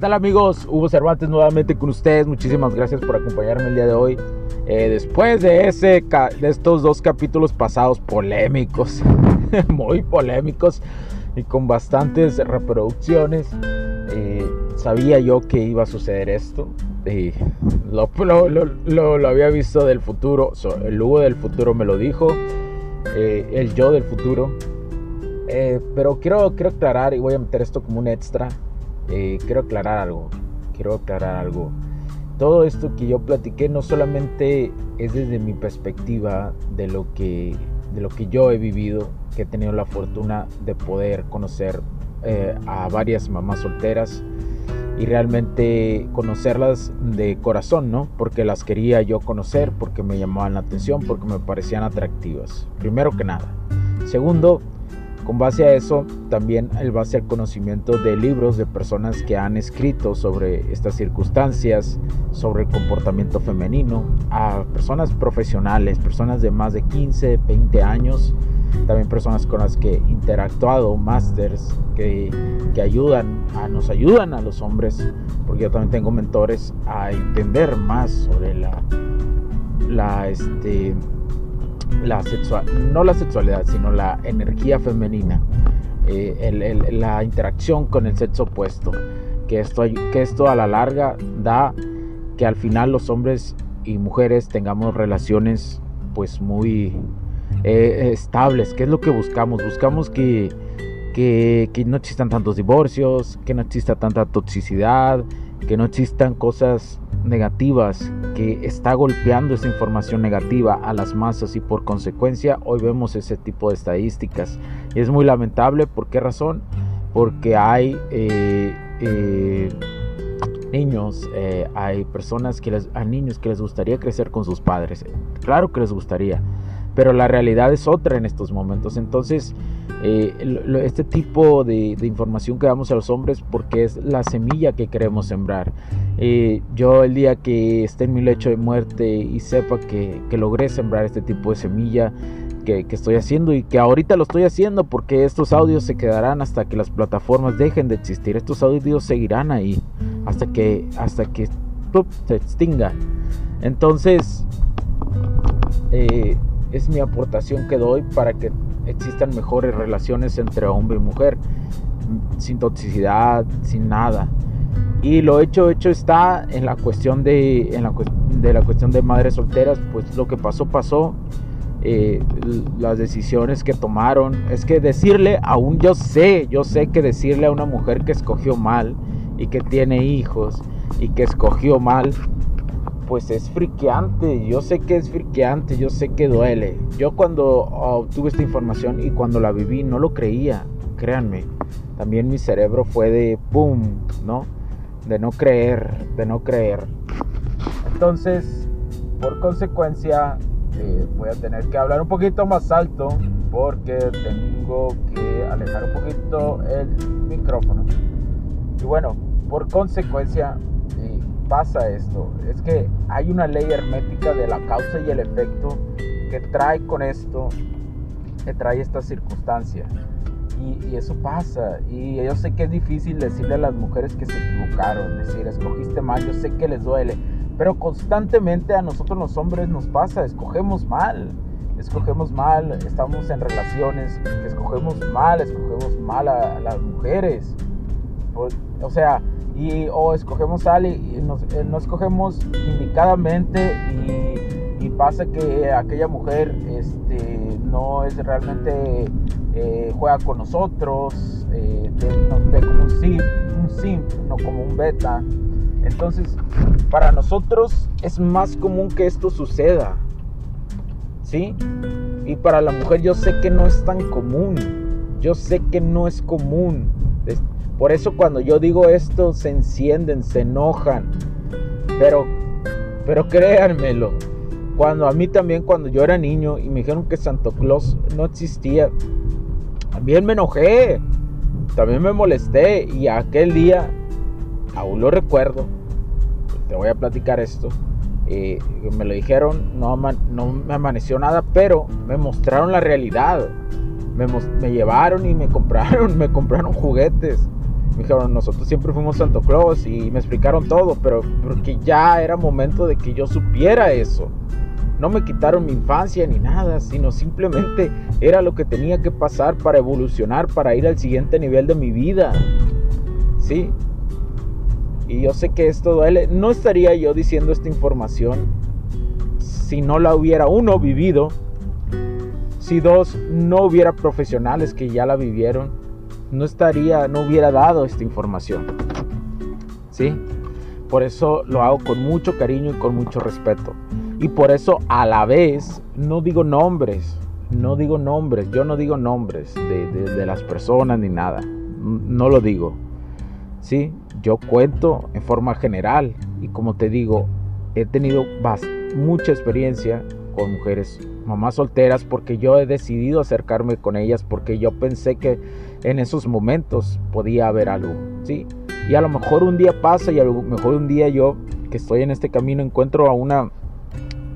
¿Qué tal amigos? Hugo Cervantes nuevamente con ustedes. Muchísimas gracias por acompañarme el día de hoy. Eh, después de, ese, de estos dos capítulos pasados polémicos, muy polémicos y con bastantes reproducciones, eh, sabía yo que iba a suceder esto. Y lo, lo, lo, había visto del futuro. el Hugo del futuro me lo dijo. Eh, el yo del futuro. pero quiero, quiero aclarar y voy a meter esto como un extra eh, quiero aclarar algo, quiero aclarar algo. Todo esto que yo platiqué no solamente es desde mi perspectiva de lo que, de lo que yo he vivido, que he tenido la fortuna de poder conocer eh, a varias mamás solteras y realmente conocerlas de corazón, ¿no? Porque las quería yo conocer, porque me llamaban la atención, porque me parecían atractivas, primero que nada. Segundo, con base a eso, también el base al conocimiento de libros de personas que han escrito sobre estas circunstancias, sobre el comportamiento femenino, a personas profesionales, personas de más de 15, 20 años, también personas con las que he interactuado, masters que, que ayudan, a, nos ayudan a los hombres, porque yo también tengo mentores a entender más sobre la, la este, la sexual, no la sexualidad, sino la energía femenina, eh, la interacción con el sexo opuesto, que esto, que esto a la larga da que al final los hombres y mujeres tengamos relaciones pues muy eh, estables, que es lo que buscamos, buscamos que, que, que no existan tantos divorcios, que no exista tanta toxicidad, que no existan cosas negativas que está golpeando esa información negativa a las masas y por consecuencia hoy vemos ese tipo de estadísticas. Es muy lamentable, ¿por qué razón? Porque hay eh, eh, niños, eh, hay personas que hay niños que les gustaría crecer con sus padres. Claro que les gustaría, pero la realidad es otra en estos momentos. Entonces, eh, este tipo de, información que damos a los hombres porque es la semilla que queremos sembrar. Eh, yo el día que esté en mi lecho de muerte y sepa que, logré sembrar este tipo de semilla, que, estoy haciendo y que ahorita lo estoy haciendo porque estos audios se quedarán hasta que las plataformas dejen de existir. Estos audios seguirán ahí hasta que, hasta que se extinga. Entonces, eh, es mi aportación que doy para que existan mejores relaciones entre hombre y mujer, sin toxicidad, sin nada. Y lo hecho, hecho está en la cuestión de, en la, de la cuestión de madres solteras, pues lo que pasó, pasó. Eh, las decisiones que tomaron. Es que decirle, aún yo sé, yo sé que decirle a una mujer que escogió mal y que tiene hijos y que escogió mal, pues es friqueante. Yo sé que es friqueante, yo sé que duele. Yo cuando obtuve esta información y cuando la viví no lo creía, créanme. También mi cerebro fue de boom, ¿no? De no creer, de no creer. Entonces, por consecuencia, eh, voy a tener que hablar un poquito más alto porque tengo que alejar un poquito el micrófono. Y bueno, por consecuencia, pasa esto? Es que hay una ley hermética de la causa y el efecto que trae con esto, que trae esta circunstancia. Y, eso pasa. Y yo sé que es difícil decirle a las mujeres que se equivocaron, decir, escogiste mal, yo sé que les duele. Pero constantemente a nosotros los hombres nos pasa, escogemos mal. Escogemos mal, estamos en relaciones, escogemos mal, escogemos mal a, las mujeres. o sea, o escogemos sal y, nos, eh, no escogemos indicadamente y, pasa que aquella mujer este, no es realmente eh, juega con nosotros, eh, nos ve como un simp, un simp, no como un beta. Entonces, para nosotros es más común que esto suceda. ¿Sí? Y para la mujer yo sé que no es tan común. Yo sé que no es común. Por eso cuando yo digo esto se encienden, se enojan. Pero pero créanmelo, cuando a mí también cuando yo era niño y me dijeron que Santo Claus no existía, también me enojé. También me molesté y aquel día aún lo recuerdo. Te voy a platicar esto. Eh, me lo dijeron, no, me amaneció nada, pero me mostraron la realidad. Me, me, llevaron y me compraron, me compraron juguetes. Me dijeron, nosotros siempre fuimos Santo Claus y me explicaron todo, pero porque ya era momento de que yo supiera eso. No me quitaron mi infancia ni nada, sino simplemente era lo que tenía que pasar para evolucionar, para ir al siguiente nivel de mi vida. ¿Sí? Y yo sé que esto duele. No estaría yo diciendo esta información si no la hubiera uno vivido. Si dos, no hubiera profesionales que ya la vivieron. No estaría, no hubiera dado esta información. ¿Sí? Por eso lo hago con mucho cariño y con mucho respeto. Y por eso a la vez no digo nombres. No digo nombres. Yo no digo nombres de, de las personas ni nada. No lo digo. ¿Sí? Yo cuento en forma general y como te digo, he tenido mucha experiencia con mujeres mamás solteras porque yo he decidido acercarme con ellas porque yo pensé que en esos momentos podía haber algo, ¿sí? Y a lo mejor un día pasa y a lo mejor un día yo que estoy en este camino encuentro a una,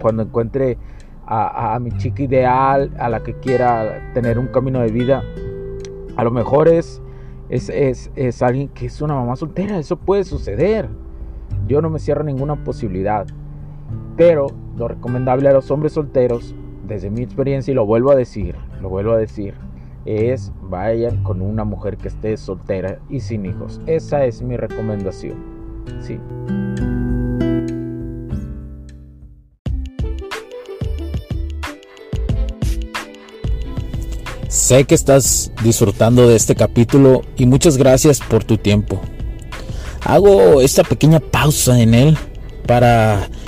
cuando encuentre a, mi chica ideal, a la que quiera tener un camino de vida, a lo mejor es es, alguien que es una mamá soltera. Eso puede suceder. Yo no me cierro ninguna posibilidad. Pero lo recomendable a los hombres solteros, desde mi experiencia, y lo vuelvo a decir, lo vuelvo a decir, es vayan con una mujer que esté soltera y sin hijos. Esa es mi recomendación. Sí. Sé que estás disfrutando de este capítulo y muchas gracias por tu tiempo. Hago esta pequeña pausa en él para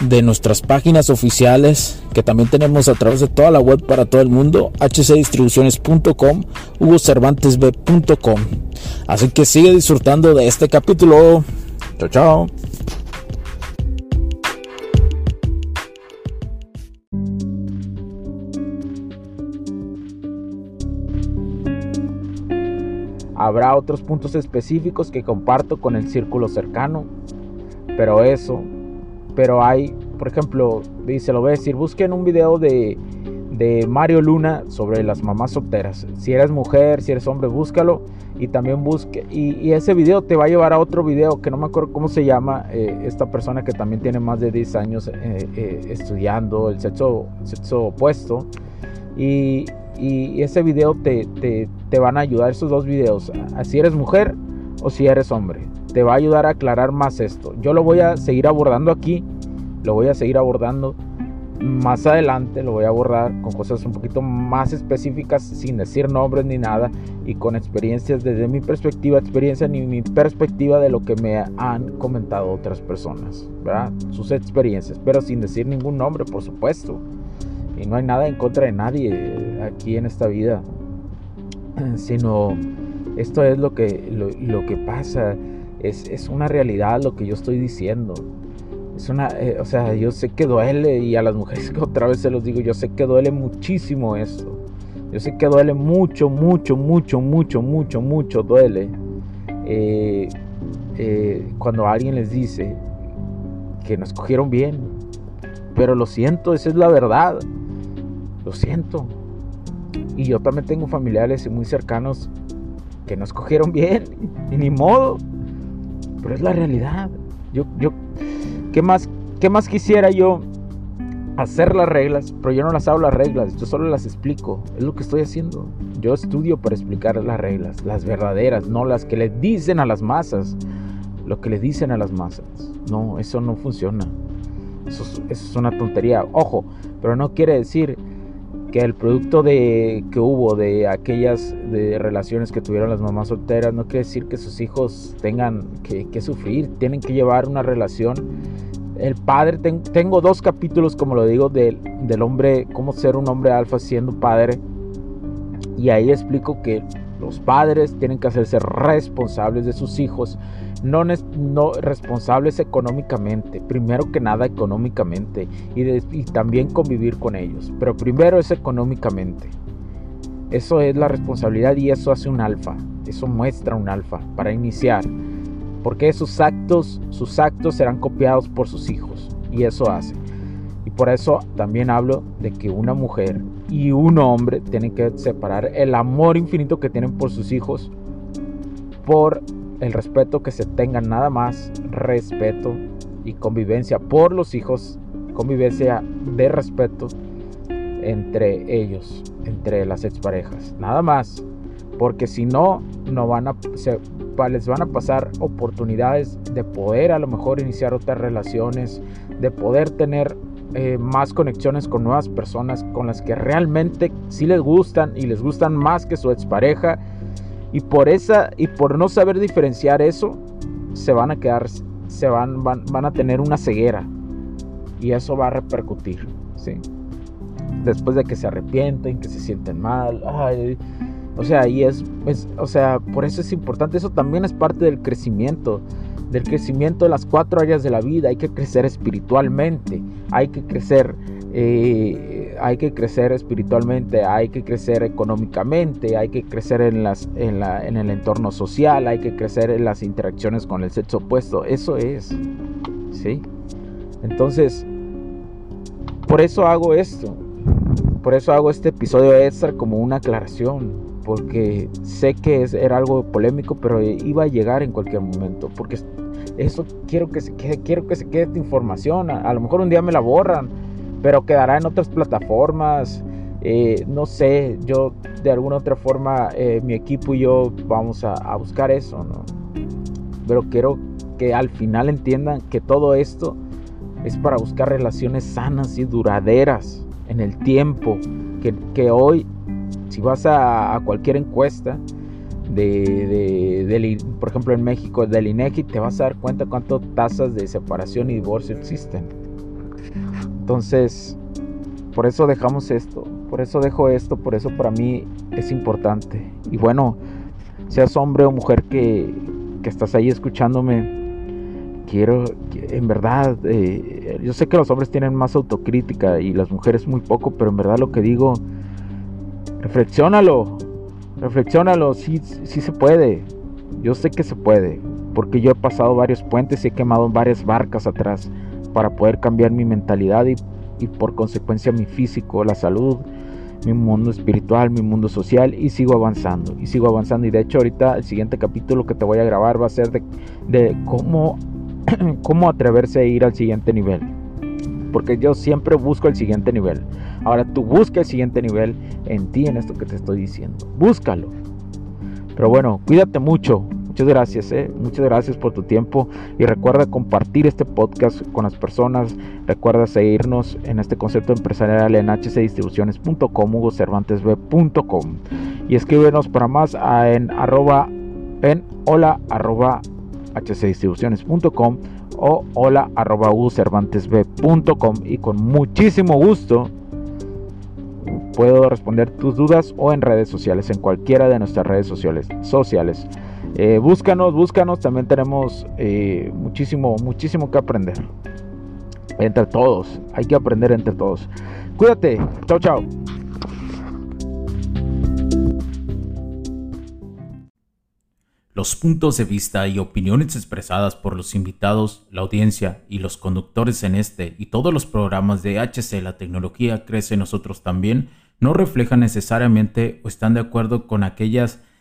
de nuestras páginas oficiales que también tenemos a través de toda la web para todo el mundo, hcdistribuciones.com, hugocervantesb.com. Así que sigue disfrutando de este capítulo. Chao, chao. Habrá otros puntos específicos que comparto con el círculo cercano, pero eso, pero hay, por ejemplo, dice, lo voy a decir, busquen un video de, de Mario Luna sobre las mamás solteras. Si eres mujer, si eres hombre, búscalo y también busque. Y, ese video te va a llevar a otro video que no me acuerdo cómo se llama. Eh, esta persona que también tiene más de 10 años eh, eh, estudiando el sexo, sexo opuesto. Y, y ese video te, te, van a ayudar, esos dos videos, si eres mujer o si eres hombre. Te va a ayudar a aclarar más esto. Yo lo voy a seguir abordando aquí, lo voy a seguir abordando más adelante, lo voy a abordar con cosas un poquito más específicas, sin decir nombres ni nada, y con experiencias desde mi perspectiva, experiencia ni mi perspectiva de lo que me han comentado otras personas, ¿verdad? Sus experiencias, pero sin decir ningún nombre, por supuesto. Y no hay nada en contra de nadie aquí en esta vida, sino esto es lo que, lo, que pasa, es, es, una realidad lo que yo estoy diciendo. Es una, eh, o sea, yo sé que duele y a las mujeres que otra vez se los digo, yo sé que duele muchísimo esto. Yo sé que duele mucho, mucho, mucho, mucho, mucho, mucho, duele. Eh, eh, cuando alguien les dice que nos cogieron bien. Pero lo siento, esa es la verdad. Lo siento. Y yo también tengo familiares muy cercanos que no escogieron bien ni modo. Pero es la realidad. Yo, yo, ¿qué más, qué más quisiera yo hacer las reglas? Pero yo no las hago las reglas, yo solo las explico. Es lo que estoy haciendo. Yo estudio para explicar las reglas, las verdaderas, no las que le dicen a las masas. Lo que le dicen a las masas. No, eso no funciona. Eso es, eso es una tontería. Ojo, pero no quiere decir que el producto de que hubo de aquellas de relaciones que tuvieron las mamás solteras no quiere decir que sus hijos tengan que, sufrir, tienen que llevar una relación. El padre, tengo dos capítulos, como lo digo, del, del hombre, cómo ser un hombre alfa siendo padre. Y ahí explico que los padres tienen que hacerse responsables de sus hijos no, no responsables económicamente, primero que nada económicamente y, también convivir con ellos, pero primero es económicamente. Eso es la responsabilidad y eso hace un alfa, eso muestra un alfa para iniciar, porque sus actos, sus actos serán copiados por sus hijos y eso hace. Y por eso también hablo de que una mujer y un hombre tienen que separar el amor infinito que tienen por sus hijos por el respeto que se tenga nada más, respeto y convivencia por los hijos, convivencia de respeto entre ellos, entre las exparejas, nada más, porque si no, no van a, se, les van a pasar oportunidades de poder a lo mejor iniciar otras relaciones, de poder tener eh, más conexiones con nuevas personas con las que realmente sí les gustan y les gustan más que su expareja y por esa y por no saber diferenciar eso, se van a quedar se van, van, van a tener una ceguera y eso va a repercutir, ¿sí? Después de que se arrepienten, que se sienten mal, o sea, y es, es, o sea, por eso es importante, eso también es parte del crecimiento, del crecimiento de las cuatro áreas de la vida, hay que crecer espiritualmente, hay que crecer eh, hay que crecer espiritualmente, hay que crecer económicamente, hay que crecer en, las, en, la, en el entorno social, hay que crecer en las interacciones con el sexo opuesto. Eso es, ¿sí? Entonces, por eso hago esto. Por eso hago este episodio extra como una aclaración. Porque sé que es, era algo polémico, pero iba a llegar en cualquier momento. Porque eso quiero que se quede, quiero que se quede esta información. a lo mejor un día me la borran pero quedará en otras plataformas. Eh, no sé, yo de alguna otra forma, eh, mi equipo y yo vamos a, buscar eso, ¿no? Pero quiero que al final entiendan que todo esto es para buscar relaciones sanas y duraderas en el tiempo. Que, hoy, si vas a, cualquier encuesta, de, por ejemplo en México, del INEGI, te vas a dar cuenta cuántas tasas de separación y divorcio existen. Entonces, por eso dejamos esto, por eso dejo esto, por eso para mí es importante. Y bueno, seas hombre o mujer que, estás ahí escuchándome, quiero, en verdad, eh, yo sé que los hombres tienen más autocrítica y las mujeres muy poco, pero en verdad lo que digo, reflexionalo, reflexionalo, sí, sí se puede, yo sé que se puede, porque yo he pasado varios puentes y he quemado varias barcas atrás para poder cambiar mi mentalidad y, por consecuencia mi físico, la salud, mi mundo espiritual, mi mundo social y sigo avanzando y sigo avanzando. Y de hecho ahorita el siguiente capítulo que te voy a grabar va a ser de, de cómo, cómo atreverse a ir al siguiente nivel. Porque yo siempre busco el siguiente nivel. Ahora tú busca el siguiente nivel en ti en esto que te estoy diciendo. Búscalo. Pero bueno cuídate mucho Muchas gracias, eh. muchas gracias por tu tiempo y recuerda compartir este podcast con las personas. Recuerda seguirnos en este concepto empresarial en hcdistribuciones.com, hugocervantesb.com y escríbenos para más en arroba en hola arroba hcdistribuciones.com o hola arroba y con muchísimo gusto puedo responder tus dudas o en redes sociales, en cualquiera de nuestras redes sociales. sociales. Eh, búscanos, búscanos, también tenemos eh, muchísimo, muchísimo que aprender. Entre todos, hay que aprender entre todos. Cuídate, chao, chao. Los puntos de vista y opiniones expresadas por los invitados, la audiencia y los conductores en este y todos los programas de HC La Tecnología Crece Nosotros también no reflejan necesariamente o están de acuerdo con aquellas